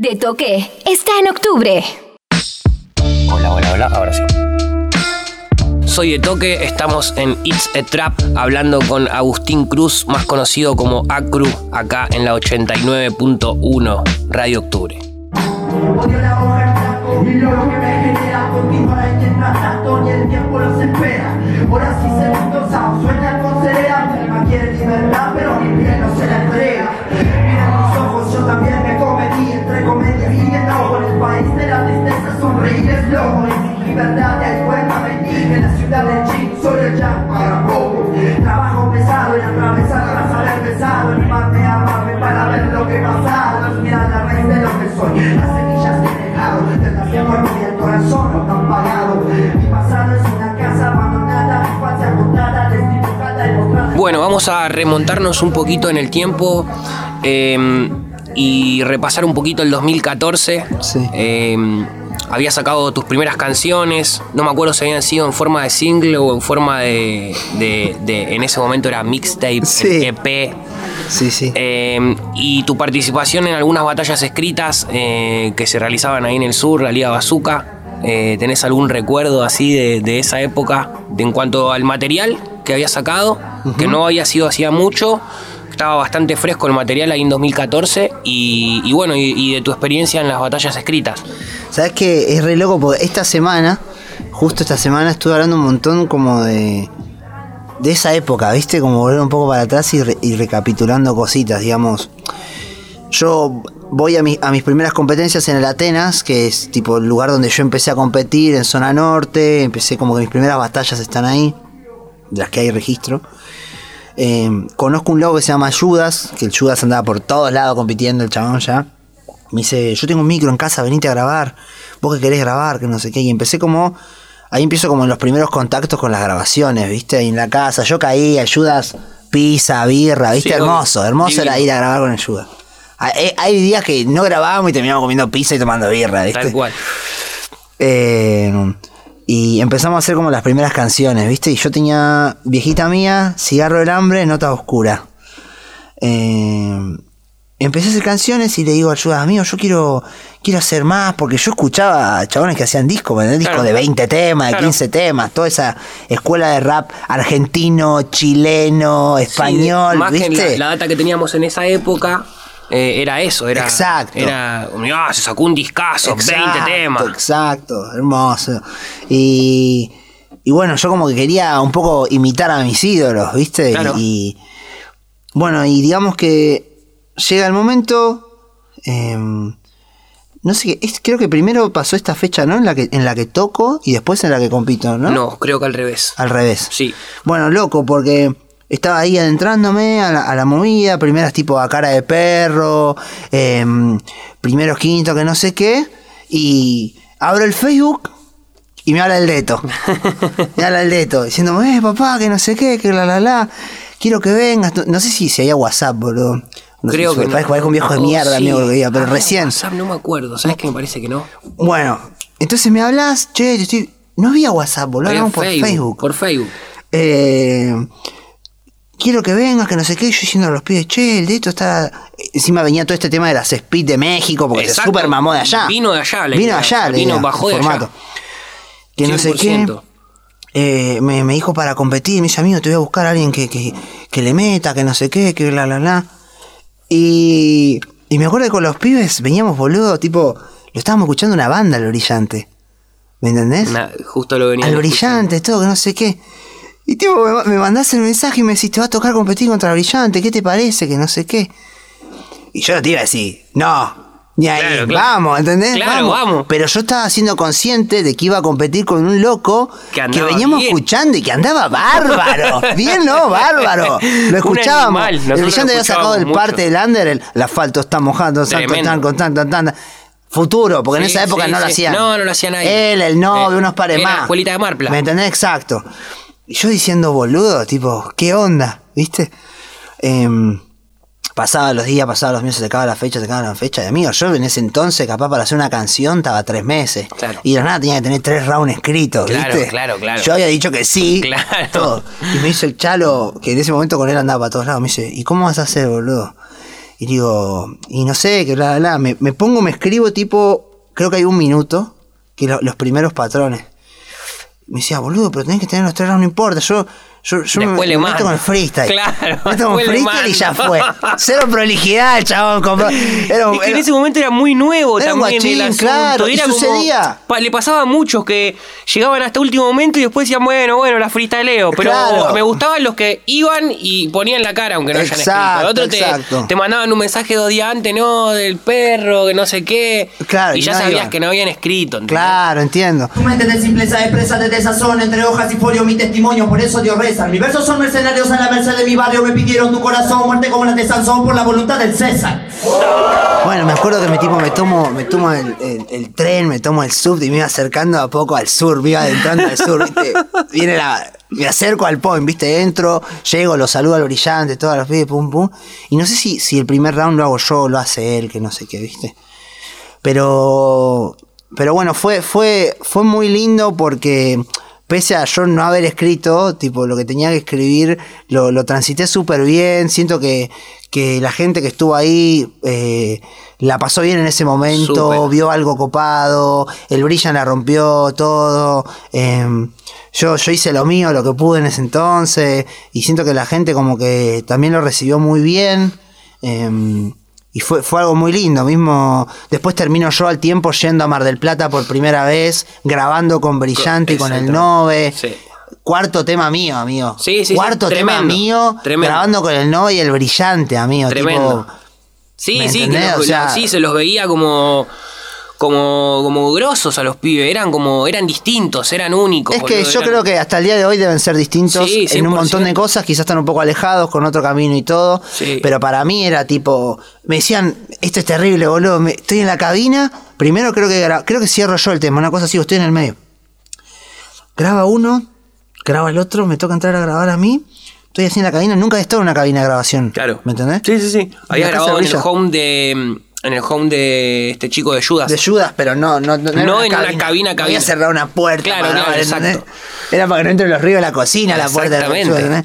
De Toque está en octubre. Hola, hola, hola, ahora sí. Soy de Toque, estamos en It's a Trap hablando con Agustín Cruz, más conocido como Acru, acá en la 89.1 Radio Octubre. Vamos a remontarnos un poquito en el tiempo eh, y repasar un poquito el 2014. Sí. Eh, habías sacado tus primeras canciones, no me acuerdo si habían sido en forma de single o en forma de. de- de- en ese momento era mixtape, Sí. EP. Sí, sí. Eh, y tu participación en algunas batallas escritas eh, que se realizaban ahí en el sur, la Liga Bazooka. Eh, ¿Tenés algún recuerdo así de, de esa época de, en cuanto al material que habías sacado? Que no había sido hacía mucho, estaba bastante fresco el material ahí en 2014 y, bueno, y, de tu experiencia en las batallas escritas. ¿Sabes qué? Es re loco porque esta semana, justo esta semana, estuve hablando un montón como de. de esa época, ¿viste? Como volver un poco para atrás y recapitulando cositas, digamos. Yo voy a, mi- a mis primeras competencias en el Atenas, que es tipo el lugar donde yo empecé a competir en zona norte. Empecé como que mis primeras batallas están ahí, de las que hay registro. Eh, conozco un loco que se llama Judas, que el Judas andaba por todos lados compitiendo, el chabón ya. Me dice, yo tengo un micro en casa, venite a grabar. Vos que querés grabar, que no sé qué. Y empecé como, ahí empiezo como en los primeros contactos con las grabaciones, ¿viste? En la casa, yo caí, Judas, pizza, birra, ¿viste? Sí, hermoso, hermoso Divino. era ir a grabar con el Judas. Hay, hay días que no grabábamos y terminábamos comiendo pizza y tomando birra, ¿viste? Tal cual. Eh, y empezamos a hacer como las primeras canciones, ¿viste? Y yo tenía Viejita Mía, Cigarro del Hambre, Nota Oscura. Eh, empecé a hacer canciones y le digo Ayuda, amigo, yo quiero, quiero hacer más, porque yo escuchaba chabones que hacían discos, discos de 20 temas, de Claro. 15 temas, toda esa escuela de rap argentino, chileno, español, Sí, más ¿viste? que la, la data que teníamos en esa época eh, era eso, era. Exacto. Era. "Mirá, se sacó un discazo, 20 temas. Exacto, hermoso. Y, y bueno, yo como que quería un poco imitar a mis ídolos, ¿viste? Claro. Y, bueno, y digamos que llega el momento. em, no sé qué, es- creo que primero pasó esta fecha, ¿no? En la que, en la que toco y después en la que compito, ¿no? No, creo que al revés. Al revés. Sí. Bueno, loco, porque estaba ahí adentrándome a la, a la movida, primeras tipo a cara de perro, em, primeros quintos que no sé qué, y abro el Facebook y me habla el deto. me habla el deto, diciéndome, eh, papá, que no sé qué, que la la la, quiero que vengas. No sé si, si había WhatsApp, boludo. No sé Creo si- que no. parezco, parezco un viejo de Oh, mierda, sí. amigo, que pero Ah, recién. WhatsApp no me acuerdo, ¿sabes qué me parece que no? Bueno, entonces me hablas, che, te estoy... No había WhatsApp, boludo, hablamos por Facebook. Por Facebook. Eh, quiero que vengas, que no sé qué. Yo diciendo a los pibes, che, el de esto está. Encima venía todo este tema de las speed de México, porque se Exacto. super mamó de allá. Vino de allá, la Vino de allá, la Vino, bajó de formato. allá. Que no sé qué. 100%. Eh, me, me dijo para competir, me dice, amigo, te voy a buscar a alguien que, que, que le meta, que no sé qué, que la, la, la. Y, y me acuerdo que con los pibes veníamos, boludo, tipo, lo estábamos escuchando una banda, el brillante. ¿Me entendés? Justo lo venía al brillante, todo, que no sé qué. Y tipo, me, me mandás el mensaje y me decís, te va a tocar competir contra brillante, ¿qué te parece? Que no sé qué. Y yo no te iba a decir, no, ni ahí, Claro, claro. vamos, ¿entendés? Claro, vamos. Pero yo estaba siendo consciente de que iba a competir con un loco Que veníamos bien. escuchando y que andaba bárbaro. bien, ¿no? Bárbaro. Lo escuchábamos. el brillante había sacado el escuchábamos parte del under, el, el asfalto está mojando, Tremendo. tan, con tan, tan, tan. Futuro, porque en esa época sí, no lo hacían. No, no lo hacía nadie. Él, el novio, Eh, unos pares más. escuelita de Marpla. ¿Me entendés? Exacto. Y yo diciendo boludo, tipo, ¿qué onda? ¿Viste? Em, pasaba los días, pasaba los meses, se acababa la fecha, se acababa la fecha. Y amigo, yo en ese entonces, capaz para hacer una canción, estaba tres meses. Claro. Y de nada tenía que tener tres rounds escritos, Claro, ¿viste? claro, claro. Yo había dicho que sí. Claro. todo. Y me dice el chalo, que en ese momento con él andaba para todos lados, me dice, ¿y cómo vas a hacer, boludo? Y digo, y no sé, que bla, bla, bla. Me, me pongo, me escribo tipo, creo que hay un minuto, que lo- los primeros patrones. Me decía, boludo, pero tenés que tener los tres rounds, no importa. Yo, yo, yo me, Después le me meto mando. con el freestyle. Claro, Me meto con el le freestyle y ya fue. Cero prolijidad, el chabón. como- Era, Es que en era- ese momento era muy nuevo Era también el guachín, asunto. claro, y Era como- sucedía. pa- le pasaba a muchos que llegaban hasta último momento y después decían, bueno, bueno, la freestyleo. Pero Claro. me gustaban los que iban y ponían la cara aunque no hayan Exacto, escrito. Otros exacto. te, te mandaban un mensaje dos días antes, no, del perro, que no sé qué. Claro, y y ya no sabías iban. que no habían escrito. ¿entendés? Claro, entiendo. Tu mente de simpleza expresa desde sazón entre hojas y folio mi testimonio, por eso Dios reza. Mis versos son mercenarios a la merced de mi barrio, me pidieron tu corazón, muerte como la de Sansón por la voluntad del César. Bueno, me acuerdo que me, tipo, me tomo, me tomo el, tren, me tomo el sub y me iba acercando a poco al sur, me iba adentrando al sur, ¿viste? Viene me acerco al point, ¿viste? Entro, llego, lo saludo al brillante, todos los pibes, pum, pum. Y no sé si, si el primer round lo hago yo lo hace él, que no sé qué, ¿viste? Pero, pero bueno, fue, fue, fue muy lindo porque pese a yo no haber escrito, tipo, lo que tenía que escribir, lo, lo transité súper bien. Siento que, que la gente que estuvo ahí eh, la pasó bien en ese momento, vio algo copado, el Brillan la rompió todo. eh, yo, yo hice lo mío, lo que pude en ese entonces, y siento que la gente como que también lo recibió muy bien. eh, y fue, fue algo muy lindo. Mismo después termino yo al tiempo yendo a Mar del Plata por primera vez, grabando con Brillante y con el. Nove. Sí. Cuarto tema mío, amigo. Sí, sí, sí, Cuarto tema tremendo, mío, tremendo. grabando con el Nove y el Brillante, amigo. Tremendo. Tipo, Sí, ¿Me sí, que entendés? los- O sea- sí, se los veía como. Como, como grosos a los pibes, eran como, eran distintos, eran únicos. es que boludo, yo eran- creo que hasta el día de hoy deben ser distintos Sí, en un montón de 100%. cosas, quizás están un poco alejados con otro camino y todo, Sí. pero para mí era tipo, me decían, esto es terrible, boludo, me- estoy en la cabina, primero creo que creo que cierro yo el tema, una cosa así, estoy en el medio. Graba uno, graba el otro, me toca entrar a grabar a mí, estoy así en la cabina, nunca he estado en una cabina de grabación. Claro. ¿Me entendés? Sí, sí, sí. Había grabado en el home de. En el home de este chico de Judas. De Judas, pero no, no, no, No en una cabina, No había cabina. cerrado una puerta. Claro, para exacto. Era para que no entre los ríos de la cocina, la puerta Exactamente. ¿entendés?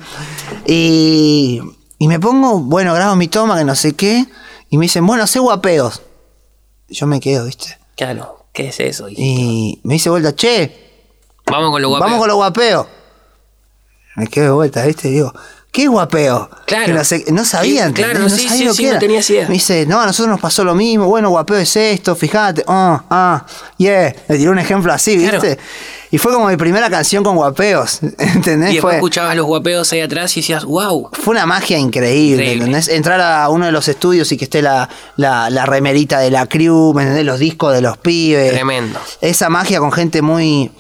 Y, y me pongo, bueno, grabo mi toma, que no sé qué, y me dicen, bueno, sé guapeos. Y Yo me quedo, ¿viste? Claro, ¿qué es eso? Y me dice vuelta, che, Vamos con lo guapo. vamos con los guapeos. Me quedo de vuelta, ¿viste? Y digo, ¿qué guapeo? Claro. Que no, sé- no sabía, Sí, claro, sí, sí, lo sí, que no era. tenías idea. Me dice, no, a nosotros nos pasó lo mismo, bueno, guapeo es esto, fíjate, ah, ah, yeah. Le tiró un ejemplo así, Claro. ¿viste? Y fue como mi primera canción con guapeos, ¿entendés? Y después Fue, escuchabas los guapeos ahí atrás y decías, wow. fue una magia increíble, Increíble. ¿entendés? Entrar a uno de los estudios y que esté la, la, la remerita de la crew, ¿me entendés? Los discos de los pibes. Tremendo. Esa magia con gente muy,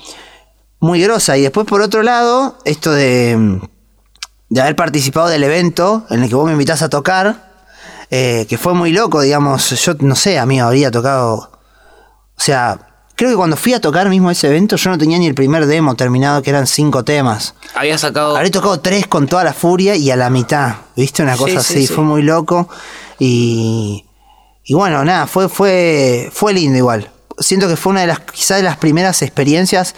muy grosa. Y después, por otro lado, esto de, de haber participado del evento en el que vos me invitás a tocar, eh, que fue muy loco, digamos. Yo no sé, a mí habría tocado. O sea, creo que cuando fui a tocar mismo ese evento, yo no tenía ni el primer demo terminado, que eran cinco temas. Había sacado. Habré tocado tres con toda la furia y a la mitad, ¿viste? Una cosa Sí, sí, así, sí. fue muy loco. Y, y bueno, nada, fue, fue, fue lindo igual. Siento que fue una de las, quizás de las primeras experiencias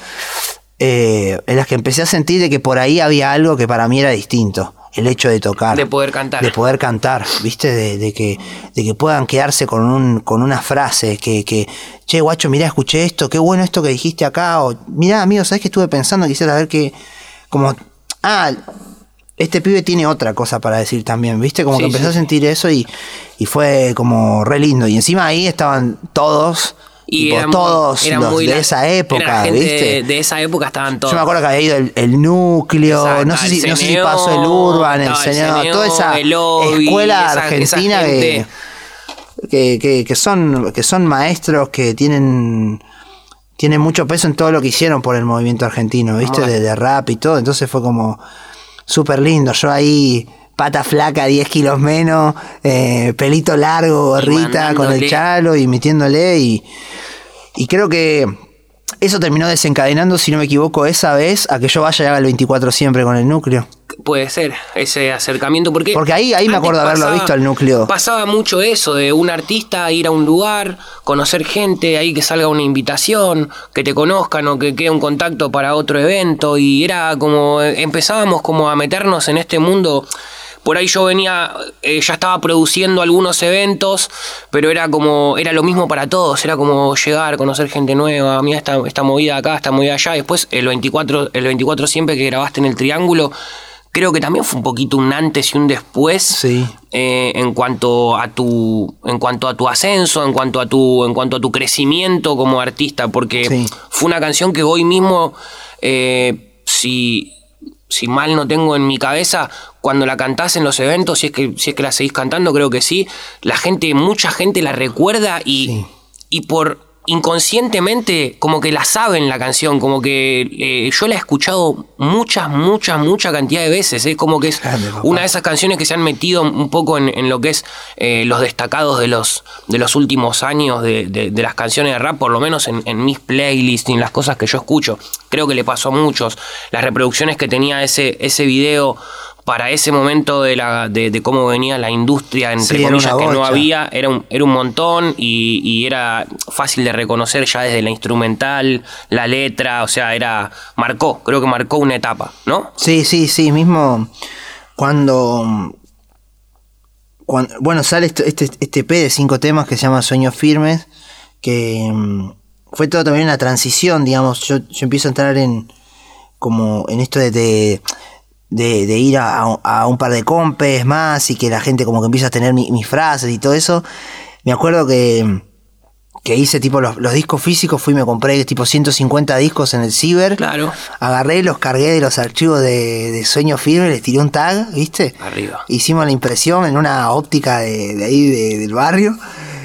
eh, en las que empecé a sentir de que por ahí había algo que para mí era distinto. El hecho de tocar. De poder cantar. De poder cantar, ¿viste? De, de que, de que puedan quedarse con, un, con una frase. Que, que, che, guacho, mirá, escuché esto, qué bueno esto que dijiste acá. O, mirá, amigo, ¿sabes que estuve pensando? Quisiera ver que. Como. Ah, este pibe tiene otra cosa para decir también, ¿viste? Como Sí, que empecé sí, a sentir eso y, y fue como re lindo. Y encima ahí estaban todos. Y eran todos eran los muy de la- esa época, era gente ¿viste? De, esa época estaban todos. Yo me acuerdo que había ido el, el núcleo, Exacto, no sé, si, el no sé si pasó el Urban, el Senado, toda esa lobby, escuela esa- esa argentina que, que, que- que son, que son maestros que tienen, tienen mucho peso en todo lo que hicieron por el movimiento argentino, ¿viste? De, de rap y todo, entonces fue como súper lindo. Yo ahí, pata flaca, 10 kilos menos, eh, pelito largo, gorrita, con el chalo y metiéndole y... Y creo que eso terminó desencadenando, si no me equivoco, esa vez a que yo vaya y haga el 24 siempre con el núcleo. Puede ser, ese acercamiento. Porque, Porque ahí- ahí me acuerdo haberlo visto al núcleo. Pasaba mucho eso, de un artista ir a un lugar, conocer gente, ahí que salga una invitación, que te conozcan o que quede un contacto para otro evento. Y era como, empezábamos como a meternos en este mundo. Por ahí yo venía, eh, ya estaba produciendo algunos eventos, pero era como, era lo mismo para todos, era como llegar, conocer gente nueva, mira esta, esta movida acá, esta movida allá. Después el 24, el 24 siempre que grabaste en el Triángulo, creo que también fue un poquito un antes y un después Sí. eh, en cuanto a tu en cuanto a tu ascenso en cuanto a tu en cuanto a tu crecimiento como artista porque Sí. fue una canción que hoy mismo eh, si si mal no tengo en mi cabeza cuando la cantás en los eventos si es que si es que la seguís cantando creo que sí la gente mucha gente la recuerda y Sí. y por inconscientemente como que la saben la canción, como que eh, yo la he escuchado muchas, muchas, mucha cantidad de veces. Es como que es Grande, una de esas canciones que se han metido un poco en, en lo que es eh, los destacados de los, de los últimos años de, de- de las canciones de rap, por lo menos en, en mis playlists y en las cosas que yo escucho. Creo que le pasó a muchos. Las reproducciones que tenía ese, ese video para ese momento de, la, de, de cómo venía la industria, entre Sí, comillas, que no había, era un, era un montón y, y era fácil de reconocer ya desde la instrumental, la letra, o sea, era. marcó, creo que marcó una etapa, ¿no? Sí, sí, sí, mismo cuando, cuando bueno, sale este, este, este EP de cinco temas que se llama Sueños Firmes, que mm, fue todo también una transición, digamos, yo, yo empiezo a entrar en como en esto de, de, de- de ir a, a un par de compes más y que la gente como que empieza a tener mi- mis frases y todo eso. Me acuerdo que, que hice tipo los, los discos físicos, fui y me compré tipo 150 discos en el ciber. Claro. Agarré, los cargué de los archivos de, de Sueño Firme, les tiré un tag, ¿viste? Arriba. Hicimos la impresión en una óptica de, de ahí de- del barrio.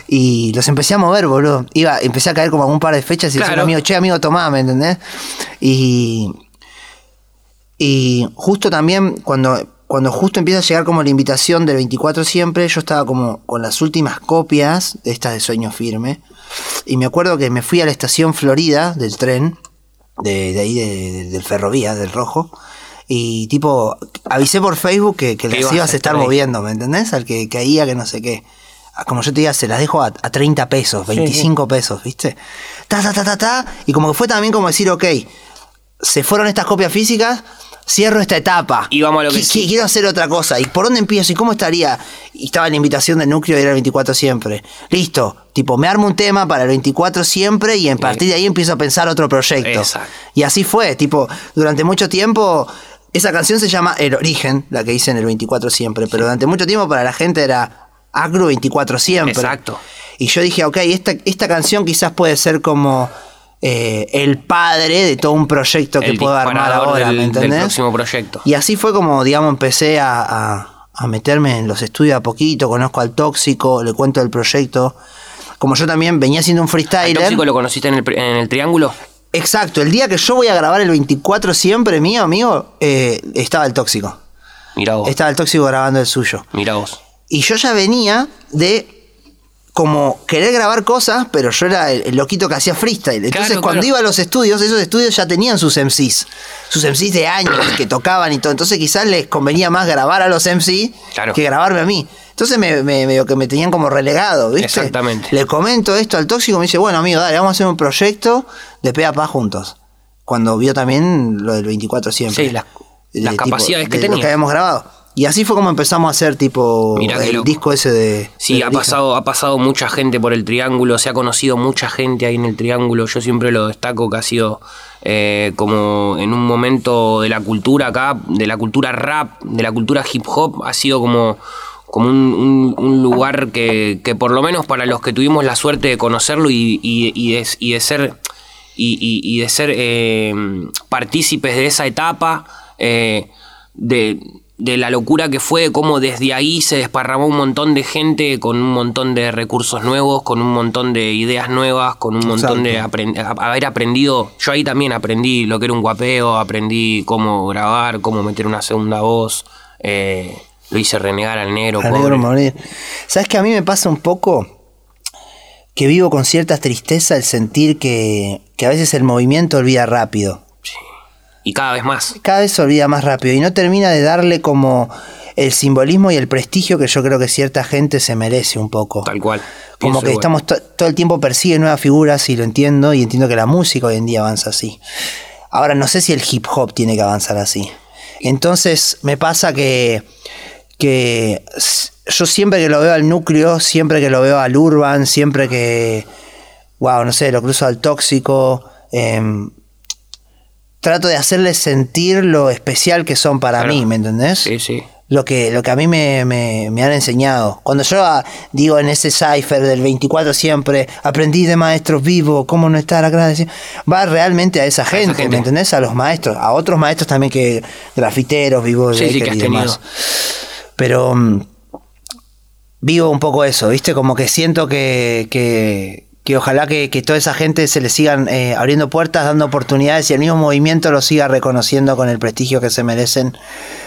Y los empecé a mover, boludo. Iba, empecé a caer como a un par de fechas y decía, Claro. amigo, che, amigo, tomá, ¿me entendés? Y. Y justo también, cuando, cuando justo empieza a llegar como la invitación del 24 siempre, yo estaba como con las últimas copias de estas de Sueño Firme. Y me acuerdo que me fui a la estación Florida del tren, de, de ahí de- de- del ferrovía, del rojo. Y tipo, avisé por Facebook que, que las ibas a estar ahí. moviendo, ¿me entendés? Al que caía, que no sé qué. Ah, Como yo te diga, se las dejo a, a 30 pesos, 25 pesos, ¿viste? Ta, ta, ta, ta, ta. Y como que fue también como decir, ok, se fueron estas copias físicas, cierro esta etapa. Y vamos a lo que sí. Quiero hacer otra cosa. ¿Y por dónde empiezo? ¿Y cómo estaría? Y estaba la invitación del núcleo y era el 24 siempre. Listo. Tipo, me armo un tema para el 24 siempre y a partir de ahí empiezo a pensar otro proyecto. Exacto. Y así fue. Tipo, durante mucho tiempo. Esa canción se llama El Origen, la que hice en el 24 siempre. Pero durante mucho tiempo para la gente era Acru 24 siempre. Exacto. Y yo dije, ok, esta, esta canción quizás puede ser como eh, el padre de todo un proyecto que El puedo armar ahora, del- ¿me del entendés? próximo proyecto. Y así fue como, digamos, empecé a, a- a meterme en los estudios a poquito, conozco al tóxico, le cuento el proyecto. Como yo también venía siendo un ¿El freestyler. tóxico lo conociste en el, en el triángulo? Exacto, el día que yo voy a grabar el 24 siempre mío, amigo, eh, estaba el tóxico. Mira vos. Estaba el tóxico grabando el suyo. Mira vos. Y yo ya venía de como querer grabar cosas, pero yo era el, el loquito que hacía freestyle. Entonces Claro, cuando claro. iba a los estudios, esos estudios ya tenían sus MCs. Sus MCs de años que tocaban y todo. Entonces quizás les convenía más grabar a los MC Claro. que grabarme a mí. Entonces me, me- medio que me tenían como relegado, ¿viste? Exactamente. Le comento esto al tóxico y me dice, bueno amigo, dale, vamos a hacer un proyecto de pe a pa juntos. Cuando vio también lo del 24 siempre. Sí, las- De las capacidades que de lo tenía. que habíamos grabado. Y así fue como empezamos a hacer tipo Mirá el disco ese de... Sí, de ha pasado, ha pasado mucha gente por el triángulo, se ha conocido mucha gente ahí en el triángulo. Yo siempre lo destaco que ha sido eh, como en un momento de la cultura acá, de la cultura rap, de la cultura hip hop, ha sido como, como un, un- un lugar que, que por lo menos para los que tuvimos la suerte de conocerlo y, y- y de, y de ser y de ser eh, partícipes de esa etapa, eh, de, de la locura que fue, cómo desde ahí se desparramó un montón de gente con un montón de recursos nuevos, con un montón de ideas nuevas, con un montón de haber aprendido. Yo ahí también aprendí lo que era un guapeo, aprendí cómo grabar, cómo meter una segunda voz. eh, lo hice renegar al negro. Al pobre. negro morir. ¿Sabes que a mí me pasa un poco? Que vivo con cierta tristeza el sentir que, que a veces el movimiento olvida rápido. Y cada vez más. Cada vez se olvida más rápido y no termina de darle como el simbolismo y el prestigio que yo creo que cierta gente se merece un poco. Tal cual. Como Pienso que igual. estamos to- todo el tiempo persigue nuevas figuras y lo entiendo y entiendo que la música hoy en día avanza así. Ahora no sé si el hip hop tiene que avanzar así. Entonces me pasa que, que yo siempre que lo veo al núcleo, siempre que lo veo al urban, siempre que, wow, no sé, lo cruzo al tóxico, em, trato de hacerles sentir lo especial que son para Claro. mí, ¿me entendés? Sí, sí. Lo que, lo que a mí me, me- me han enseñado. Cuando yo ah, digo en ese cipher del 24 siempre, aprendí de maestros vivos, cómo no estar agradecido, va realmente a esa gente, gente. ¿me entendés? A los maestros, a otros maestros también que grafiteros, vivos, Sí, sí, que y has demás. Pero mm, vivo un poco eso, ¿viste? Como que siento que, que, que ojalá que, que toda esa gente se le sigan eh, abriendo puertas, dando oportunidades y el mismo movimiento lo siga reconociendo con el prestigio que se merecen.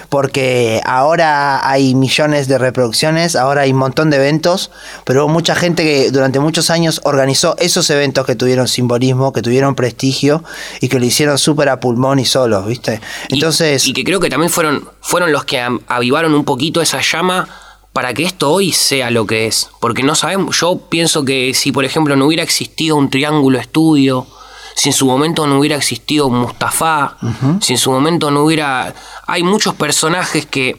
Porque ahora hay millones de reproducciones, ahora hay un montón de eventos, pero hubo mucha gente que durante muchos años organizó esos eventos que tuvieron simbolismo, que tuvieron prestigio y que lo hicieron súper a pulmón y solos, ¿viste? Y- Entonces, Y, que creo que también fueron, fueron los que avivaron un poquito esa llama para que esto hoy sea lo que es. Porque no sabemos, yo pienso que si por ejemplo no hubiera existido un triángulo estudio, si en su momento no hubiera existido Mustafa, si en su momento no hubiera... Hay muchos personajes que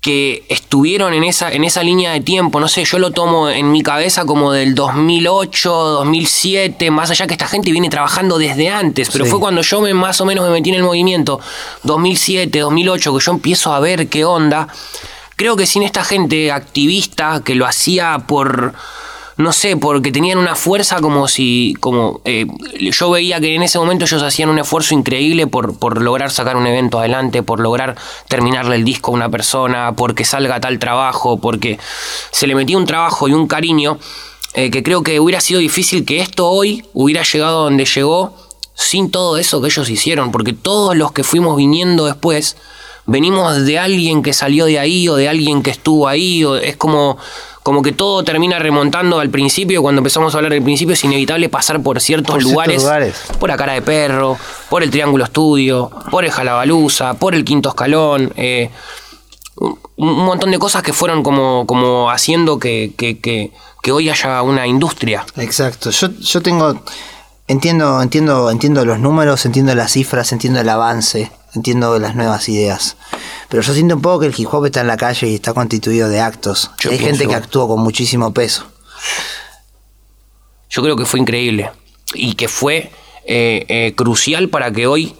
que estuvieron en esa, en esa línea de tiempo, no sé, yo lo tomo en mi cabeza como del 2008, 2007, más allá que esta gente viene trabajando desde antes, pero Sí. fue cuando yo me, más o menos me metí en el movimiento, 2007, 2008, que yo empiezo a ver qué onda. Creo que sin esta gente activista que lo hacía por, no sé, porque tenían una fuerza como si, como eh, yo veía que en ese momento ellos hacían un esfuerzo increíble por, por lograr sacar un evento adelante, por lograr terminarle el disco a una persona, porque salga tal trabajo, porque se le metía un trabajo y un cariño eh, que creo que hubiera sido difícil que esto hoy hubiera llegado donde llegó sin todo eso que ellos hicieron, porque todos los que fuimos viniendo después venimos de alguien que salió de ahí o de alguien que estuvo ahí, o es como, como que todo termina remontando al principio, cuando empezamos a hablar del principio es inevitable pasar por ciertos, Por ciertos lugares, lugares. por la cara de perro, por el Triángulo Estudio, por el Jalabaluza, por el Quinto Escalón, eh, un, un montón de cosas que fueron como, como haciendo que, que, que, que hoy haya una industria. Exacto. Yo, yo tengo. Entiendo, entiendo, entiendo los números, entiendo las cifras, entiendo el avance, entiendo las nuevas ideas. Pero yo siento un poco que el hip hop está en la calle y está constituido de actos. Yo Hay gente que actúa con muchísimo peso. yo creo que fue increíble y que fue eh, eh, crucial para que hoy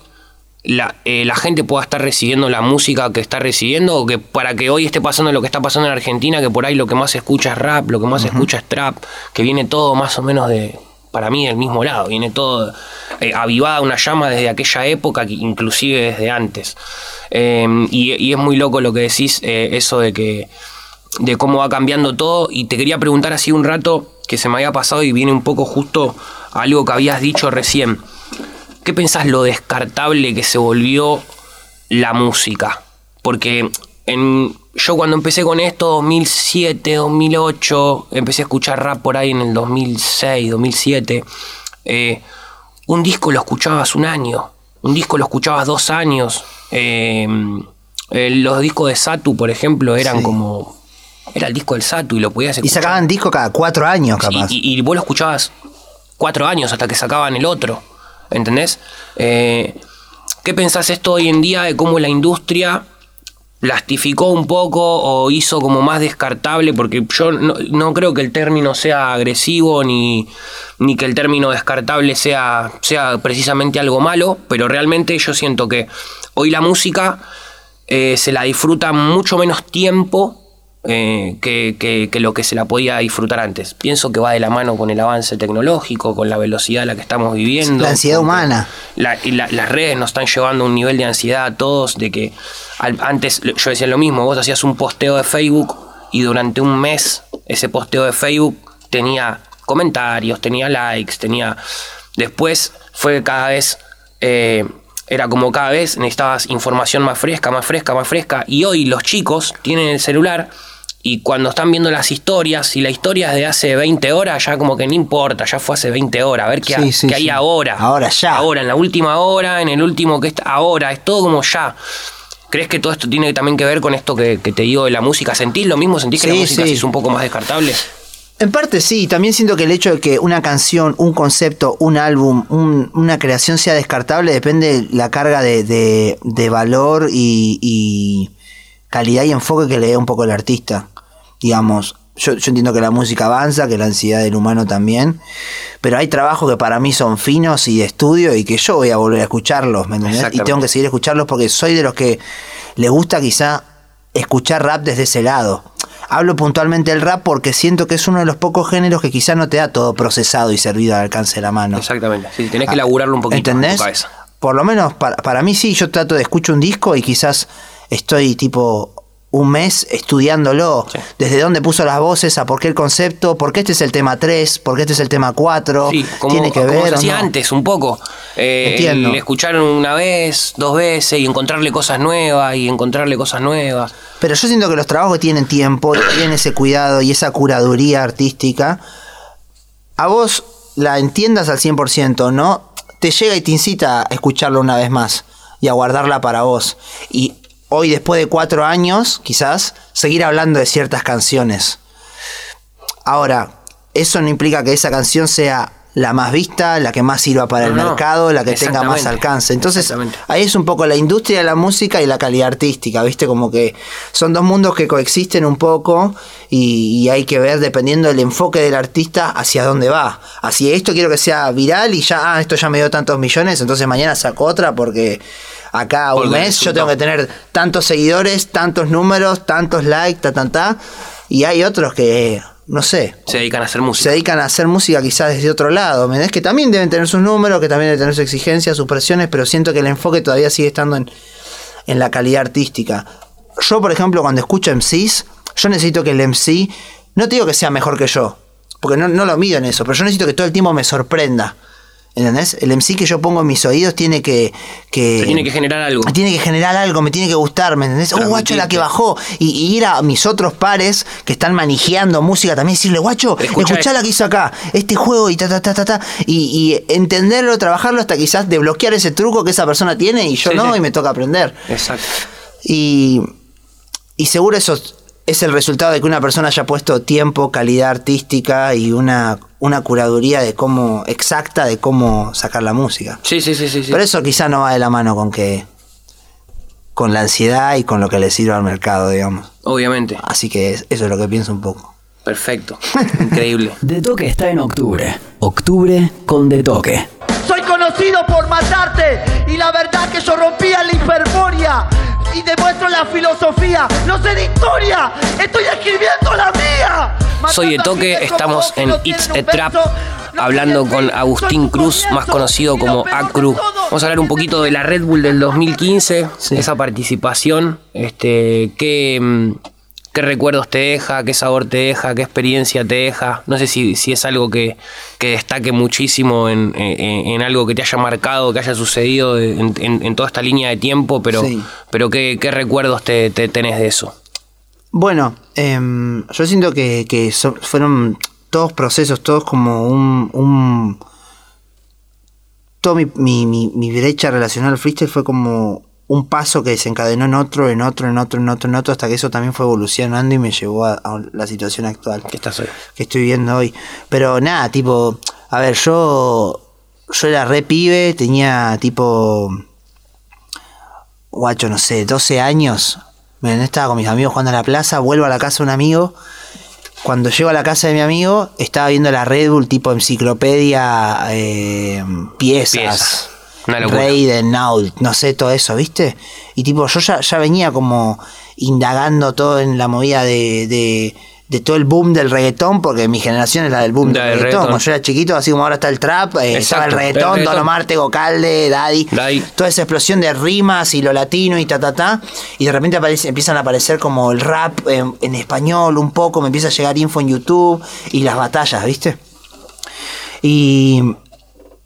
la, eh, la gente pueda estar recibiendo la música que está recibiendo o que para que hoy esté pasando lo que está pasando en Argentina, que por ahí lo que más se escucha es rap, lo que más se escucha es trap, que viene todo más o menos de, para mí, del mismo lado, viene todo eh, avivada una llama desde aquella época, inclusive desde antes. Eh, y, es muy loco lo que decís, eh, eso de que de cómo va cambiando todo. Y te quería preguntar así un rato que se me había pasado y viene un poco justo algo que habías dicho recién. ¿Qué pensás lo descartable que se volvió la música? Porque en, yo cuando empecé con esto, 2007, 2008, empecé a escuchar rap por ahí en el 2006, 2007. eh, un disco lo escuchabas un año, un disco lo escuchabas dos años. eh, eh, los discos de Satu, por ejemplo, eran Sí. como... Era el disco del Satu y lo podías Y escuchar. sacaban disco cada cuatro años, capaz. Y, y- y vos lo escuchabas cuatro años hasta que sacaban el otro. ¿Entendés? Eh, ¿Qué pensás esto hoy en día de cómo la industria plastificó un poco o hizo como más descartable? Porque yo no, creo que el término sea agresivo ni, ni que el término descartable sea, sea precisamente algo malo, pero realmente yo siento que hoy la música eh, se la disfruta mucho menos tiempo eh, que, que- que lo que se la podía disfrutar antes. Pienso que va de la mano con el avance tecnológico, con la velocidad a la que estamos viviendo. La ansiedad humana. la- y la- las redes nos están llevando a un nivel de ansiedad a todos, de que al- antes yo decía lo mismo, vos hacías un posteo de Facebook y durante un mes ese posteo de Facebook tenía comentarios, tenía likes, tenía... Después fue cada vez... eh, era como cada vez necesitabas información más fresca, más fresca, más fresca. Y hoy los chicos tienen el celular y cuando están viendo las historias, si la historia es de hace 20 horas, ya como que no importa, ya fue hace 20 horas, a ver qué, Sí, sí, qué hay ahora. Ahora, ya. Ahora, en la última hora, en el último que está, ahora, es todo como ya. ¿Crees que todo esto tiene también que ver con esto que, que te digo de la música? ¿Sentís lo mismo? ¿Sentís que la música hizo un poco más descartable? En parte sí, también siento que el hecho de que una canción, un concepto, un álbum, un- una creación sea descartable depende de la carga de, de- de valor y, y calidad y enfoque que le dé un poco el artista. Digamos, yo, yo entiendo que la música avanza, que la ansiedad del humano también, pero hay trabajos que para mí son finos y de estudio y que yo voy a volver a escucharlos, ¿me entendés? Y tengo que seguir escucharlos porque soy de los que le gusta quizá escuchar rap desde ese lado. Hablo puntualmente del rap porque siento que es uno de los pocos géneros que quizá no te da todo procesado y servido al alcance de la mano. Exactamente. Sí, tenés que laburarlo un poquito en ¿Entendés? tu cabeza. Por lo menos para, para mí sí, yo trato de escuchar un disco y quizás estoy tipo un mes estudiándolo. Sí. Desde dónde puso las voces, a por qué el concepto, por qué este es el tema 3, por qué este es el tema 4. Sí, como, Tiene que como ver. se o hacía no? antes, un poco. Eh, Entiendo. el escuchar una vez, dos veces y encontrarle cosas nuevas y encontrarle cosas nuevas. Pero yo siento que los trabajos tienen tiempo, tienen ese cuidado y esa curaduría artística, a vos la entiendas al 100%, ¿no? Te llega y te incita a escucharlo una vez más y a guardarla para vos. Y hoy, después de cuatro años, quizás, seguir hablando de ciertas canciones. Ahora, eso no implica que esa canción sea la más vista, la que más sirva para el No, mercado, la que tenga más alcance. Entonces, ahí es un poco la industria de la música y la calidad artística, ¿viste? Como que son dos mundos que coexisten un poco y, y hay que ver, dependiendo del enfoque del artista, hacia dónde va. Así, esto quiero que sea viral y ya, ah, esto ya me dio tantos millones, entonces mañana saco otra porque acá un mes yo tengo que tener tantos seguidores, tantos números, tantos likes, ta, ta, ta. Y hay otros que, no sé, Se dedican a hacer se música. dedican a hacer música quizás desde otro lado. ¿me? Que también deben tener sus números, que también deben tener sus exigencias, sus presiones, pero siento que el enfoque todavía sigue estando en, en la calidad artística. Yo, por ejemplo, cuando escucho MCs, yo necesito que el MC, no te digo que sea mejor que yo, porque no, no lo mido en eso, pero yo necesito que todo el tiempo me sorprenda. ¿Entendés? El MC que yo pongo en mis oídos tiene que. que Se tiene que generar algo. tiene que generar algo, me tiene que gustar, ¿me entendés? Oh, guacho, la que bajó. Y, y ir a mis otros pares que están manijeando música también, decirle, guacho, escuchá la que hizo acá, este juego y ta, ta, ta, ta, ta. Y, y entenderlo, trabajarlo hasta quizás desbloquear ese truco que esa persona tiene y yo Sí, no, sí. y me toca aprender. Exacto. Y, y seguro eso es el resultado de que una persona haya puesto tiempo, calidad artística y una, una curaduría de cómo, exacta de cómo sacar la música. Sí, sí, sí, sí. sí. Pero eso quizá no va de la mano con que. con la ansiedad y con lo que le sirve al mercado, digamos. Obviamente. Así que es- eso es lo que pienso un poco. Perfecto. Increíble. De Toque está en octubre. Octubre con De Toque. Soy conocido por matarte y la verdad que yo rompía la hiperboria y demuestro la filosofía. No sé de historia, estoy escribiendo la mía. Soy de Matando Toque, gente como estamos en It's a Trap hablando con. Agustín Cruz, más conocido como Acru. Vamos a hablar un poquito de la Red Bull del 2015, Sí. esa participación, este, qué, mm, qué recuerdos te deja, qué sabor te deja, qué experiencia te deja. No sé si, si es algo que, que destaque muchísimo en, en- en algo que te haya marcado, que haya sucedido en, en- toda esta línea de tiempo, pero, Sí. pero qué, qué recuerdos te, te tenés de eso. Bueno, em, yo siento que, que so- fueron todos procesos, todos como un. un todo mi, mi, mi, mi brecha relacional al freestyle fue como un paso que desencadenó en otro, en otro, en otro, en otro, en otro, hasta que eso también fue evolucionando y me llevó a, a la situación actual. ¿Qué estás hoy? que estoy viendo hoy. Pero nada, tipo, a ver, yo yo era re pibe, tenía tipo guacho, no sé, 12 años. Me estaba con mis amigos jugando a la plaza, vuelvo a la casa de un amigo. Cuando llego a la casa de mi amigo, estaba viendo la Red Bull tipo enciclopedia, eh, piezas. Piezas. Raiden, Naut, no sé, todo eso, ¿viste? Y tipo, yo ya, ya venía como indagando todo en la movida de, de, de todo el boom del reggaetón, porque mi generación es la del boom del del reggaetón. reggaetón. Cuando yo era chiquito, así como ahora está el trap, eh, estaba el reggaetón, el reggaetón. Don Omar, Tego Calde, Daddy, Daddy. toda esa explosión de rimas y lo latino y ta ta ta. Y de repente aparece- empiezan a aparecer como el rap en, en español un poco, me empieza a llegar info en YouTube y las batallas, ¿viste? Y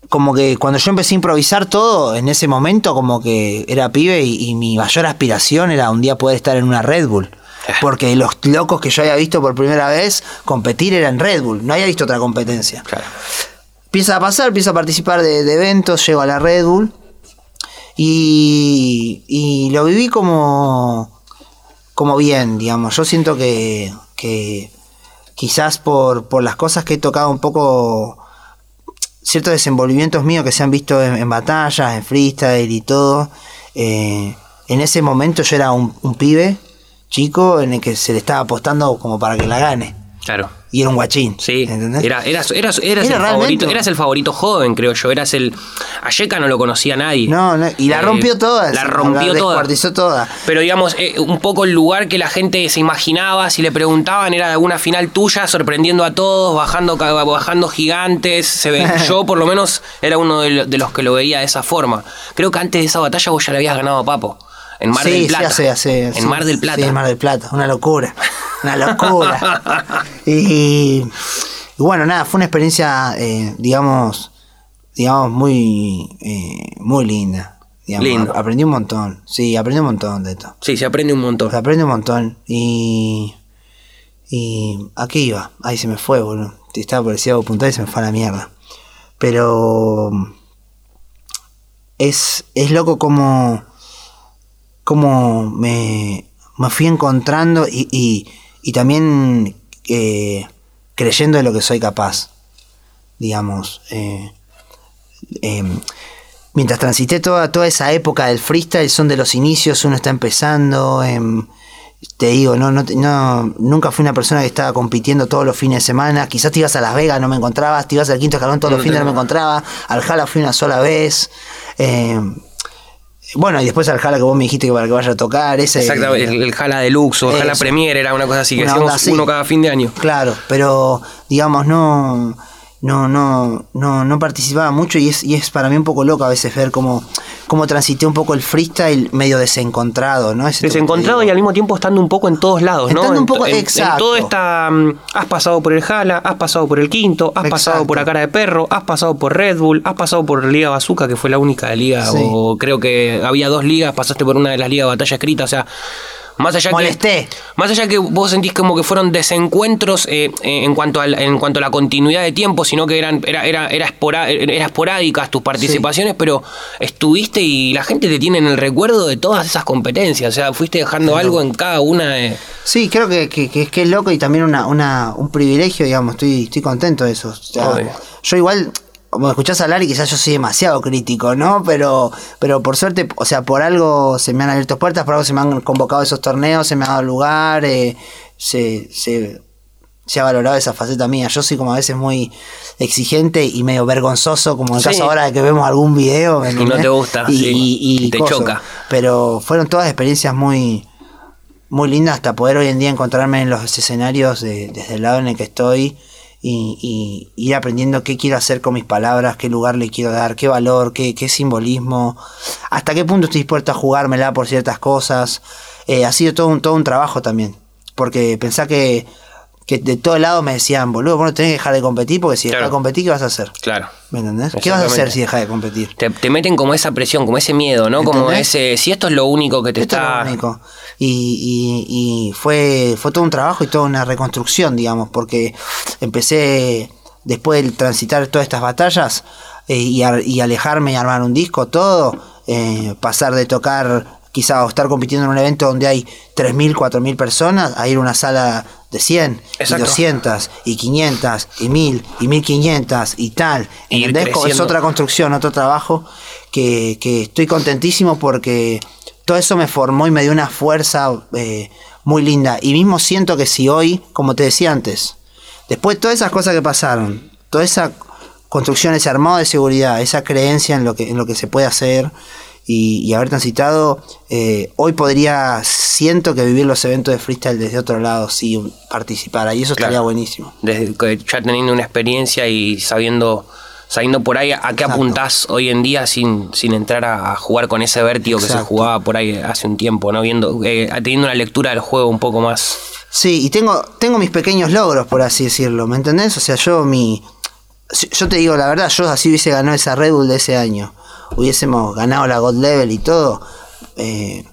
como que cuando yo empecé a improvisar todo, en ese momento como que era pibe y, y mi mayor aspiración era un día poder estar en una Red Bull. Porque los locos que yo había visto por primera vez competir eran Red Bull, no había visto otra competencia. Claro. Empieza a pasar, empieza a participar de, de eventos, llego a la Red Bull y, y lo viví como, como bien, digamos. Yo siento que, que quizás por, por las cosas que he tocado un poco, ciertos desenvolvimientos míos que se han visto en, batallas, en freestyle y todo, eh, en ese momento yo era un pibe chico en el que se le estaba apostando como para que la gane. Claro. Y era un guachín. Sí, ¿entendés? era, eras, eras, eras Era el realmente- favorito, eras el favorito joven, creo yo. Eras el. A Yeka no lo conocía nadie. No, no, y la Eh, rompió toda. La rompió toda. descuartizó toda. Pero digamos, eh, un poco el lugar que la gente se imaginaba, si le preguntaban, era de alguna final tuya, sorprendiendo a todos, bajando, bajando gigantes. Se ve, yo, por lo menos, era uno de, lo- de los que lo veía de esa forma. Creo que antes de esa batalla vos ya le habías ganado a Papo. En Mar sí, del Plata. Sí, hace, hace, en sí, Mar del Plata. Sí, en Mar del Plata. Una locura. Una locura. y, y bueno, nada, fue una experiencia, eh, digamos, digamos, muy, eh, muy linda. digamos. Lindo. Aprendí un montón. Sí, aprendí un montón de esto. Sí, se aprende un montón. Se aprende un montón. Y. Y. ¿A qué iba? Ahí se me fue, boludo. Estaba por decir algo puntual y se me fue a la mierda. Pero. Es, es loco como. Como me, me fui encontrando y, y, y también eh, creyendo de lo que soy capaz. Digamos. eh, em, mientras transité toda, toda esa época del freestyle, son de los inicios, uno está empezando. em, te digo, no, no, no, nunca fui una persona que estaba compitiendo todos los fines de semana. Quizás te ibas a Las Vegas, no me encontrabas. Te ibas al quinto escalón todos los fines, no me encontraba. Al Jala fui una sola vez. Bueno, y después al Jala que vos me dijiste que para que vaya a tocar. Ese, Exactamente, el, el Jala Deluxe o el Jala. Premier era una cosa así, que hacíamos así. uno cada fin de año. Claro, pero digamos, no, no, no, no, no participaba mucho y es, y es para mí un poco loco a veces ver cómo, cómo transité un poco el freestyle medio desencontrado, ¿no? Es esto que te Desencontrado y al mismo tiempo estando un poco en todos lados, ¿no? Estando un En poco- en, en exacto. todo esta. mm, Has pasado por el Jala, has pasado por el Quinto, has pasado por la cara de perro, has pasado por Red Bull, has pasado por Liga Bazooka, que fue la única de liga, Sí. o creo que había dos ligas, pasaste por una de las ligas de batalla escrita, o sea. Más allá Molesté. que más allá que vos sentís como que fueron desencuentros eh, eh, en cuanto al, en cuanto a la continuidad de tiempo, sino que eran era era era, espora- era esporádicas tus participaciones, pero estuviste y la gente te tiene en el recuerdo de todas esas competencias, o sea, fuiste dejando algo en cada una de Sí, creo que, que, que es que es loco y también una, una, un privilegio, digamos, estoy, estoy contento de eso. O sea, Obvio. yo igual, como me escuchás hablar y quizás yo soy demasiado crítico, ¿no? Pero, pero por suerte, o sea, por algo se me han abierto puertas, por algo se me han convocado esos torneos, se me ha dado lugar, eh, se, se, se ha valorado esa faceta mía. Yo soy como a veces muy exigente y medio vergonzoso, como en el Sí. caso ahora de que vemos algún video. ¿me Y no te gusta, Y, sí. y- y Y te coso. choca. Pero fueron todas experiencias muy muy linda hasta poder hoy en día encontrarme en los escenarios de- desde el lado en el que estoy y, ir aprendiendo qué quiero hacer con mis palabras, qué lugar le quiero dar, qué valor, qué, qué simbolismo, hasta qué punto estoy dispuesto a jugármela por ciertas cosas. Eh, ha sido todo un, todo un trabajo también, porque pensá que, que de todos lados me decían, boludo, vos no tenés que dejar de competir porque si Claro. dejas de competir, ¿qué vas a hacer? Claro. ¿Me entendés? ¿Qué vas a hacer si dejas de competir? Te, te meten como esa presión, como ese miedo, ¿no? Como ese, si esto es lo único que te Esto está... es lo único. Y, y- y fue, fue todo un trabajo y toda una reconstrucción, digamos, porque empecé, después de transitar todas estas batallas eh, y, a- y alejarme y armar un disco, todo, eh, pasar de tocar quizá o estar compitiendo en un evento donde hay 3.000, 4.000 personas, a ir a una sala de 100, Exacto. y 200, y 500, y 1.000, y 1.500, y tal. ¿Entendés? Es otra construcción, otro trabajo que, que estoy contentísimo porque todo eso me formó y me dio una fuerza eh, muy linda. Y mismo siento que si hoy, como te decía antes, después de todas esas cosas que pasaron, toda esa construcción, ese armado de seguridad, esa creencia en lo que, en lo que se puede hacer y, y haber transitado, eh, hoy podría, siento que vivir los eventos de freestyle desde otro lado si participara. Y eso Claro. estaría buenísimo. desde que ya teniendo una experiencia y sabiendo sabiendo por ahí a qué Exacto. apuntás hoy en día sin, sin entrar a, a jugar con ese vértigo que se jugaba por ahí hace un tiempo, ¿no? Viendo, eh, teniendo una lectura del juego un poco más. Sí, y tengo, tengo mis pequeños logros, por así decirlo, ¿me entendés? O sea, yo mi. Yo te digo la verdad, yo así hubiese ganado esa Red Bull de ese año. Hubiésemos ganado la God Level y todo. eh,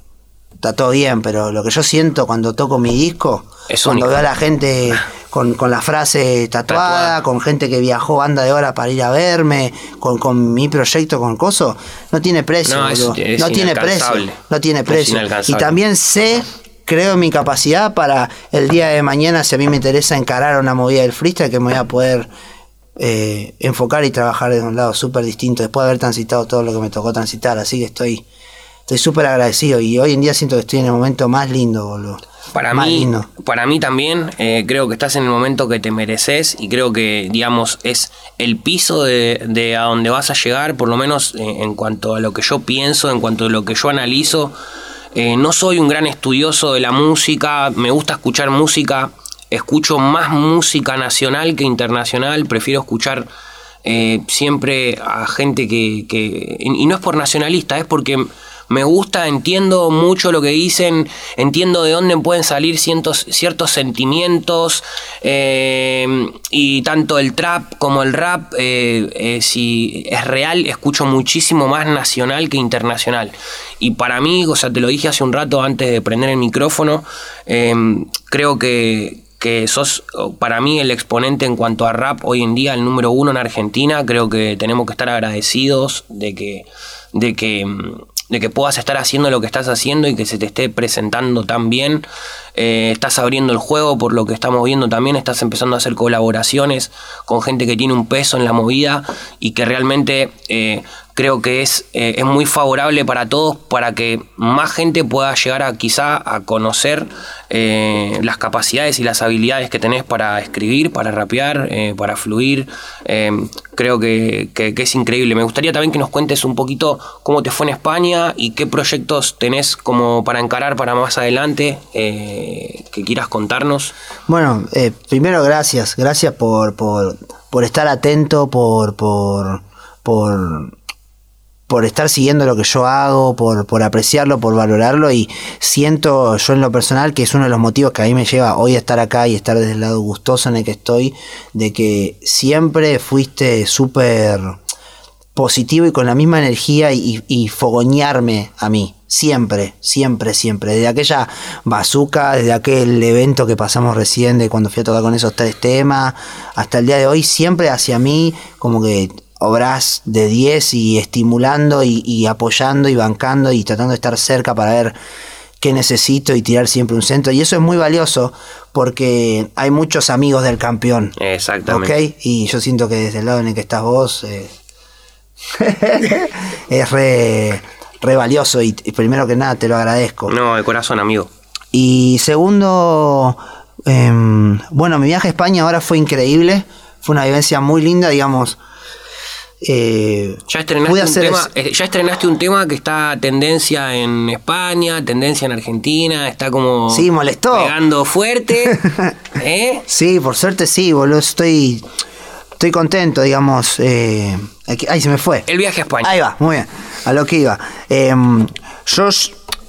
está todo bien, pero lo que yo siento cuando toco mi disco, Es cuando único. veo a la gente con, con la frase tatuada, Tatuada. con gente que viajó banda de hora para ir a verme, con, con mi proyecto con Coso, no tiene precio. No, es- boludo. es no tiene precio. No tiene precio. y también sé, creo en mi capacidad para el día de mañana, si a mí me interesa encarar una movida del freestyle, que me voy a poder eh, enfocar y trabajar de un lado súper distinto después de haber transitado todo lo que me tocó transitar. Así que estoy estoy súper agradecido y hoy en día siento que estoy en el momento más lindo, boludo. Para más mí, lindo. para mí también, eh, creo que estás en el momento que te mereces y creo que, digamos, es el piso de, de a donde vas a llegar, por lo menos eh, en cuanto a lo que yo pienso, en cuanto a lo que yo analizo. Eh, no soy un gran estudioso de la música, me gusta escuchar música, escucho más música nacional que internacional, prefiero escuchar eh, siempre a gente que, Y no es por nacionalista, es porque me gusta, entiendo mucho lo que dicen, entiendo de dónde pueden salir cientos- ciertos sentimientos, eh, y tanto el trap como el rap, eh, si es real, escucho muchísimo más nacional que internacional. Y para mí, o sea, te lo dije hace un rato antes de prender el micrófono, creo que, que sos para mí el exponente en cuanto a rap hoy en día, el número uno en Argentina. Creo que tenemos que estar agradecidos de que, de que, mm, de que puedas estar haciendo lo que estás haciendo y que se te esté presentando tan bien. Eh, estás abriendo el juego por lo que estamos viendo también, estás empezando a hacer colaboraciones con gente que tiene un peso en la movida y que realmente eh, creo que es, eh, es muy favorable para todos para que más gente pueda llegar a quizá a conocer eh, las capacidades y las habilidades que tenés para escribir, para rapear, eh, para fluir. Creo que, que- que es increíble. Me gustaría también que nos cuentes un poquito cómo te fue en España y qué proyectos tenés como para encarar para más adelante que quieras contarnos. Bueno, primero gracias, gracias por, por, por estar atento, por, por, por, por estar siguiendo lo que yo hago, por, por apreciarlo, por valorarlo y siento yo en lo personal que es uno de los motivos que a mí me lleva hoy a estar acá y estar desde el lado gustoso en el que estoy, de que siempre fuiste súper positivo y con la misma energía y, y fogonearme a mí. Siempre, siempre, siempre. Desde aquella bazooka, desde aquel evento que pasamos recién de cuando fui a tocar con esos tres temas, hasta el día de hoy, siempre hacia mí, como que obras de 10 y estimulando y, y apoyando y bancando y tratando de estar cerca para ver qué necesito y tirar siempre un centro. Y eso es muy valioso porque hay muchos amigos del campeón. Exactamente. Y yo siento que desde el lado en el que estás vos eh, es re, re valioso y, y primero que nada te lo agradezco. No, de corazón, amigo. Y segundo, em, bueno, mi viaje a España ahora fue increíble, fue una vivencia muy linda, digamos. Eh, Ya estrenaste, pude un hacer tema, es- eh, ya estrenaste un tema que está tendencia en España, tendencia en Argentina, está como Sí, molestó. pegando fuerte. ¿eh? Sí, por suerte sí, boludo, estoy, estoy contento, digamos. eh, aquí- ay, se me fue. El viaje a España. Ahí va, muy bien, a lo que iba. Em, yo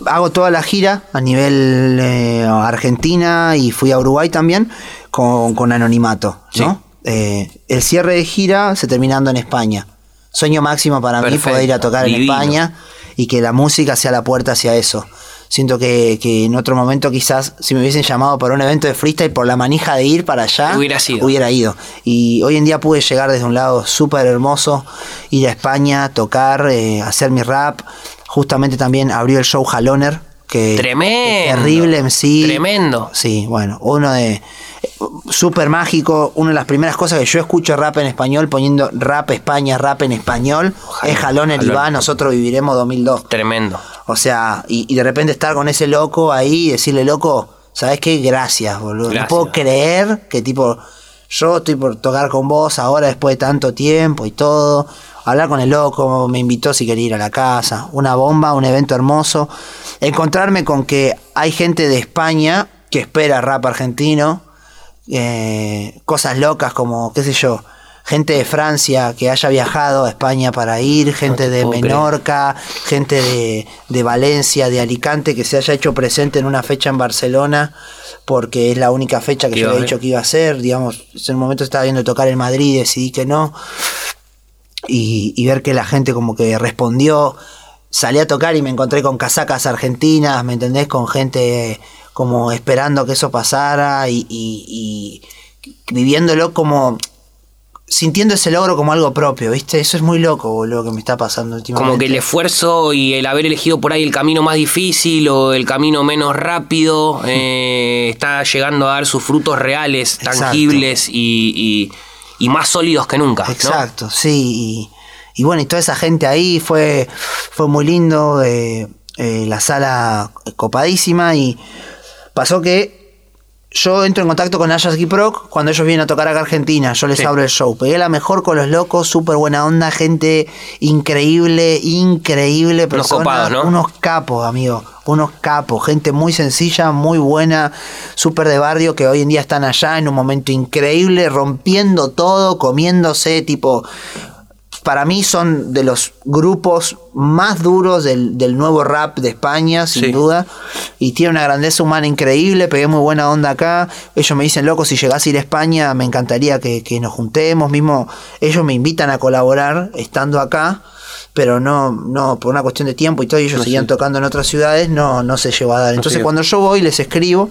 hago toda la gira a nivel Argentina y fui a Uruguay también con, con anonimato, ¿no? Eh, el cierre de gira se terminando en España. Sueño máximo para mí poder ir a tocar en. España y que la música sea la puerta hacia eso. Siento que, que en otro momento quizás si me hubiesen llamado para un evento de freestyle por la manija de ir para allá, Hubiera sido. hubiera ido. Y hoy en día pude llegar desde un lado súper hermoso, ir a España, tocar, eh, hacer mi rap. Justamente también abrió el show Jaloner, que Tremendo. terrible MC. Tremendo. Sí, bueno, uno de súper mágico, una de las primeras cosas que yo escucho rap en español poniendo rap España, rap en español, Ojalá. es y Jaloner. va, nosotros viviremos 2002. Tremendo. O sea, y, y de repente estar con ese loco ahí y decirle, loco, ¿sabes qué? Gracias, boludo. Gracias. No puedo creer que tipo, yo estoy por tocar con vos ahora después de tanto tiempo y todo. Hablar con el loco, me invitó si quería ir a la casa. Una bomba, un evento hermoso. Encontrarme con que hay gente de España que espera rap argentino. Eh, cosas locas como, qué sé yo, gente de Francia que haya viajado a España para ir, gente te de creer. Menorca, gente de, de Valencia, de Alicante, que se haya hecho presente en una fecha en Barcelona, porque es la única fecha que yo había haber. dicho que iba a hacer. Digamos, en un momento estaba viendo tocar en Madrid y decidí que no. Y, y ver que la gente como que respondió. Salí a tocar y me encontré con casacas argentinas, ¿me entendés? Con gente como esperando que eso pasara y, y- y viviéndolo como sintiendo ese logro como algo propio, ¿viste? Eso es muy loco, boludo, que me está pasando últimamente. Como que el esfuerzo y el haber elegido por ahí el camino más difícil o el camino menos rápido eh, está llegando a dar sus frutos reales, Exacto. tangibles y, y- y más sólidos que nunca. ¿no? Exacto, sí. Y, y bueno, y toda esa gente ahí fue, fue muy lindo, eh, eh, la sala copadísima y pasó que yo entro en contacto con Ayas Proc cuando ellos vienen a tocar acá a Argentina. Yo les Sí. abro el show. Pegué la mejor con los locos, súper buena onda, gente increíble, increíble. Unos Personas, copados, ¿no? Unos capos, amigo. Unos capos. Gente muy sencilla, muy buena, súper de barrio, que hoy en día están allá en un momento increíble, rompiendo todo, comiéndose, tipo. Para mí son de los grupos más duros del, del nuevo rap de España, sin Sí. duda. Y tiene una grandeza humana increíble. Pegué muy buena onda acá. Ellos me dicen, loco, si llegás a ir a España, me encantaría que, que nos juntemos. Mismo ellos me invitan a colaborar estando acá. Pero no, no, por una cuestión de tiempo y todo, y ellos No seguían tocando en otras ciudades, no, no se llevó a dar. Entonces cuando yo voy les escribo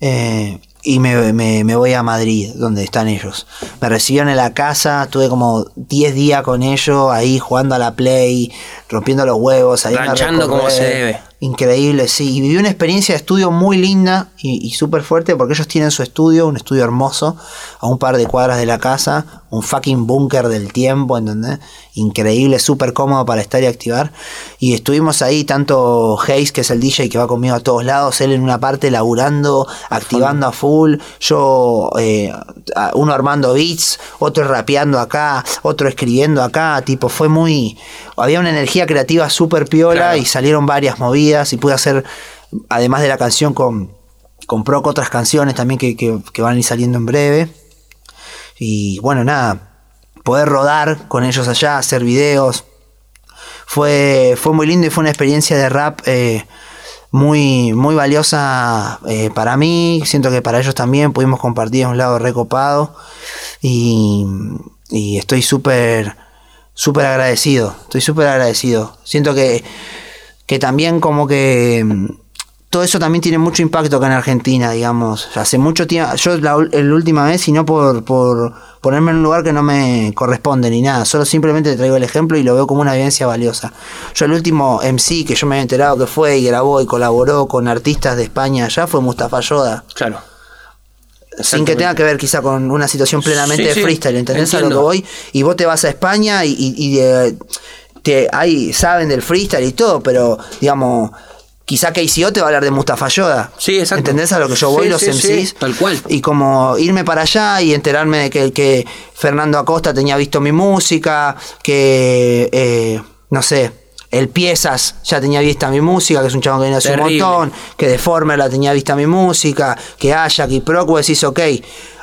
eh, y me, me- me voy a Madrid, donde están ellos. Me recibieron en la casa, estuve como 10 días con ellos, ahí jugando a la Play, rompiendo los huevos, saliendo a Ranchando como se debe. Increíble, sí. Y viví una experiencia de estudio muy linda y, y súper fuerte porque ellos tienen su estudio, un estudio hermoso, a un par de cuadras de la casa, un fucking búnker del tiempo, ¿entendés? Increíble, súper cómodo para estar y activar. Y estuvimos ahí, tanto Hayes, que es el DJ que va conmigo a todos lados, él en una parte laburando, activando a full, yo, eh, uno armando beats, otro rapeando acá, otro escribiendo acá, tipo, fue muy... Había una energía creativa súper piola Claro. y salieron varias movidas y pude hacer, además de la canción con, con Proc, otras canciones también que, que- que van a ir saliendo en breve. Y bueno, nada, poder rodar con ellos allá, hacer videos, fue, fue muy lindo y fue una experiencia de rap eh, muy, muy valiosa eh, para mí. Siento que para ellos también pudimos compartir un lado recopado y, estoy súper, súper agradecido. Estoy súper agradecido. Siento que, que también como que todo eso también tiene mucho impacto acá en Argentina, digamos. Hace mucho tiempo, yo la, la última vez, y no por, por ponerme en un lugar que no me corresponde ni nada, solo simplemente te traigo el ejemplo y lo veo como una evidencia valiosa. Yo el último MC que yo me había enterado que fue y grabó y colaboró con artistas de España allá fue Mustafa Yoda. Claro. Sin que tenga que ver quizá con una situación plenamente Sí, de freestyle, ¿entendés a lo que voy? Y vos te vas a España y, y- y, eh, te, ahí saben del freestyle y todo, pero digamos, quizá KCO te va a hablar de Mustafa Yoda. Sí, exacto. ¿Entendés a lo que yo voy, Sí, los sí, MCs? sí, tal cual. Y como irme para allá y enterarme de que, que Fernando Acosta tenía visto mi música, que, eh, no sé, el Piezas ya tenía vista mi música, que es un chabón que viene hace un montón, que Deformer la tenía vista mi música, que Ayak y vos decís, ok,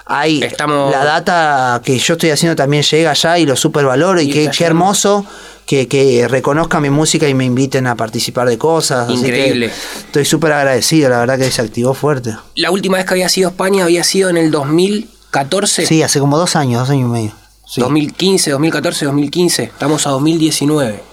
ahí Estamos- la data que yo estoy haciendo también llega allá y lo super valoro y, Y qué, qué hermoso que, que reconozcan mi música y me inviten a participar de cosas. así que Increíble. estoy súper agradecido, la verdad que se activó fuerte. La última vez que había sido España había sido en el 2014. Sí, hace como dos años, dos años y medio. Sí. 2015, 2014, 2015. Estamos a 2019.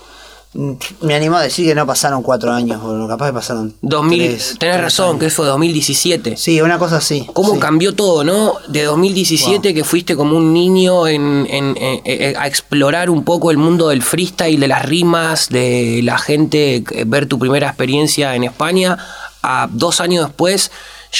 Me animo a decir que no pasaron cuatro años, capaz que pasaron. 2000, tres, tenés tres razón, años. que fue 2017. Sí, una cosa así. ¿Cómo sí. cambió todo, no? De 2017 que fuiste como un niño en, en- en- en- a explorar un poco el mundo del freestyle, de las rimas, de la gente, eh, ver tu primera experiencia en España, a dos años después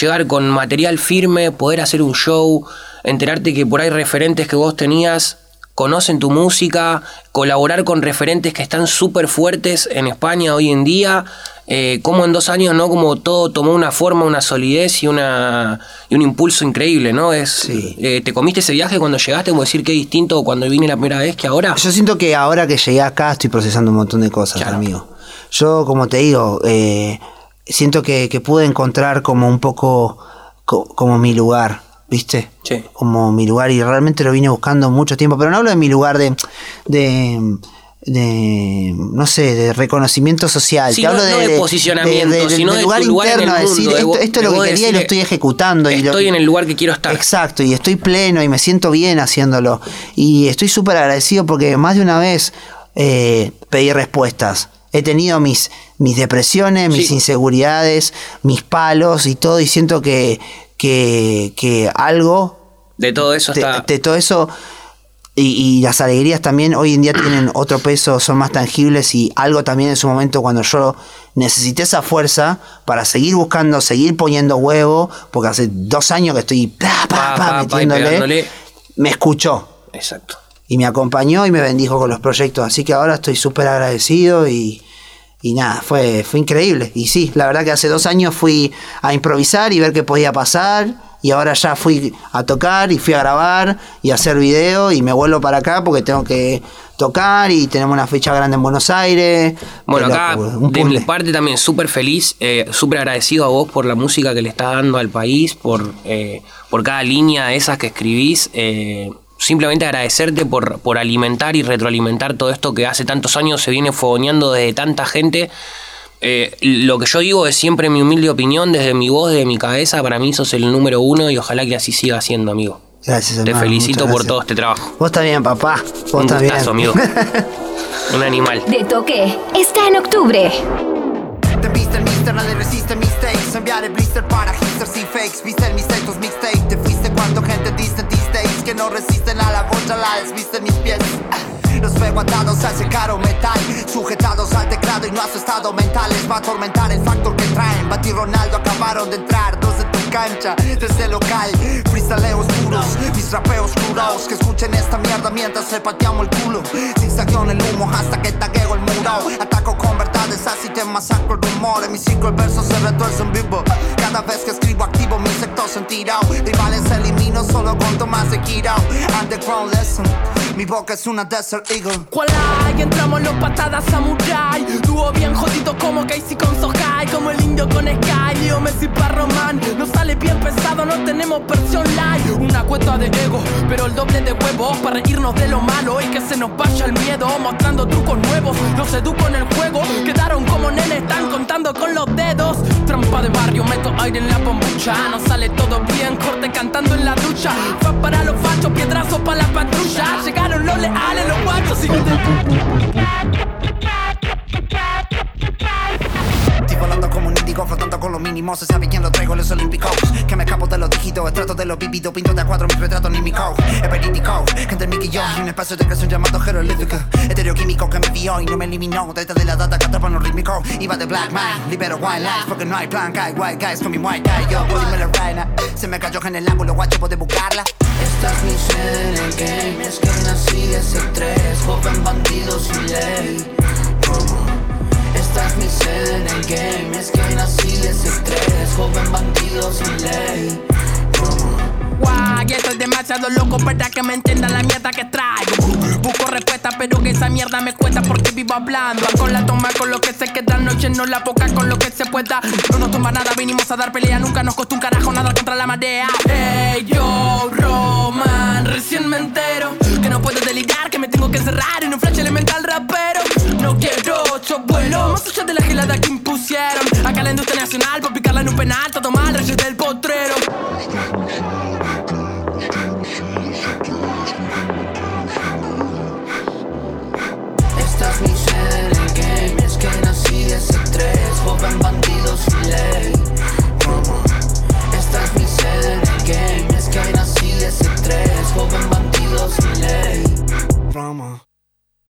llegar con material firme, poder hacer un show, enterarte que por ahí referentes que vos tenías conocen tu música, colaborar con referentes que están súper fuertes en España hoy en día, eh, como en dos años, ¿no? Como todo tomó una forma, una solidez y, una, y un impulso increíble, ¿no? Es, Sí. eh, ¿Te comiste ese viaje cuando llegaste? Como decir qué distinto cuando vine la primera vez que ahora. Yo siento que ahora que llegué acá estoy procesando un montón de cosas, Claro. amigo. Yo, como te digo, eh, siento que, que pude encontrar como un poco co- como mi lugar, ¿viste? Sí. Como mi lugar y realmente lo vine buscando mucho tiempo, pero no hablo de mi lugar de... de de no sé de reconocimiento social Sí, te no- hablo no de posicionamiento, sino del de lugar tu lugar en interno decir mundo, de esto, es de lo que quería y lo decir, estoy ejecutando y lo- Estoy en el lugar que quiero estar. Exacto, y estoy pleno y me siento bien haciéndolo. Y estoy súper agradecido porque más de una vez eh, pedí respuestas. He tenido mis, mis depresiones, mis Sí. inseguridades, mis palos y todo, y siento que, que, que algo De todo eso de, está. de todo eso y, y las alegrías también hoy en día tienen otro peso, son más tangibles y algo también en su momento cuando yo necesité esa fuerza para seguir buscando, seguir poniendo huevo, porque hace dos años que estoy pa, pa, metiéndole, me escuchó Exacto. y me acompañó y me bendijo con los proyectos, así que ahora estoy súper agradecido y, y nada, fue, fue increíble. Y sí, la verdad que hace dos años fui a improvisar y ver qué podía pasar. Y ahora ya fui a tocar y fui a grabar y a hacer video y me vuelvo para acá porque tengo que tocar y tenemos una fecha grande en Buenos Aires. Bueno, acá de mi parte también súper feliz, eh, súper agradecido a vos por la música que le estás dando al país, por, eh, por cada línea de esas que escribís. eh, simplemente agradecerte por, por alimentar y retroalimentar todo esto que hace tantos años se viene fogoneando desde tanta gente. Eh, lo que yo digo es siempre mi humilde opinión, desde mi voz, desde mi cabeza, para mí sos el número uno y ojalá que así siga siendo, amigo. Gracias, Te felicito por todo este trabajo. Vos también, papá. Vos Un también. gustazo, amigo. Un animal. De Toque está en octubre. Te viste el mister, nadie resiste mistakes. Enviar el blister para hipsters y fakes. Viste el mister, tus mixtape Te fuiste cuando gente these days Que no resisten a la bocha, la desviste mis pies Los veo atados al caro metal Sujetados al teclado y no a estado mental. Les va a atormentar el factor que traen. Bati y Ronaldo acabaron de entrar Dos de tu cancha, desde local. Freestaleos duros, mis rapeos duros Que escuchen esta mierda mientras le pateamos el culo. En el humo hasta que tagueo el muro. Ataco con verdades así te masacro el rumor. En mi ciclo el verso se retuerce en vivo. Cada vez que escribo activo mis sectos en tirao. Rivales elimino solo con tomas de Kirao. Underground lesson Mi boca es una desert eagle. ¿Cuál hay? Entramos los patadas samurai. Dúo bien jodido como Casey con Sohai Como el indio con Sky. Leo Messi para Román Nos sale bien pesado, no tenemos versión live. Una cuenta de ego, pero el doble de huevos Para reírnos de lo malo y que se nos vaya el miedo Mostrando trucos nuevos, los educo en el juego Quedaron como nenes, están contando con los dedos. Trampa de barrio, meto aire en la bombucha. No sale todo bien, corte cantando en la ducha. Fue para los fachos, piedrazo para la patrulla Llegaron los leales, los guachos y Estoy volando como un índigo, flotando con los mínimos Se sabe quién lo traigo, los olímpicos. Que me escapo de los dígitos, trato de los vividos Pinto de a cuatro mis retratos ni mi code Es verídico, que entre Mickey y yo Hay un espacio de creación llamado jeroglífico. Estereoquímico que me vio y no me eliminó. Detrás de la data que atrapan los rítmicos. Iba de black man, libero white lies Porque no hay plan, hay white guys con mi white guy. Yo, voy me la reina. Se me cayó en el ángulo, guacho, puede buscarla Esta es mi sed en el game, es que nací ese tres, joven bandido sin ley. Esta es mi sed en el game, es que nací ese tres, joven bandido sin ley agua. Y estoy demasiado loco para que me entienda la mierda que traigo. Busco respuesta, pero que esa mierda me cuesta porque vivo hablando. Con la toma con lo que se queda, noche no la boca con lo que se pueda. No nos tumba nada, vinimos a dar pelea, nunca nos costó un carajo nada contra la marea. Hey, yo, Roman, recién me entero que no puedo delirar, que me tengo que encerrar en un flash elemental rapero. No quiero ocho vuelos, más allá de la gelada que impusieron. Acá la industria nacional, por picarla en un penal, todo mal, reyes del potre 10 y 3, joven bandido sin ley. Esta es mi sede en el game, es que hay nací 10 y 3, joven bandido sin ley. Rama.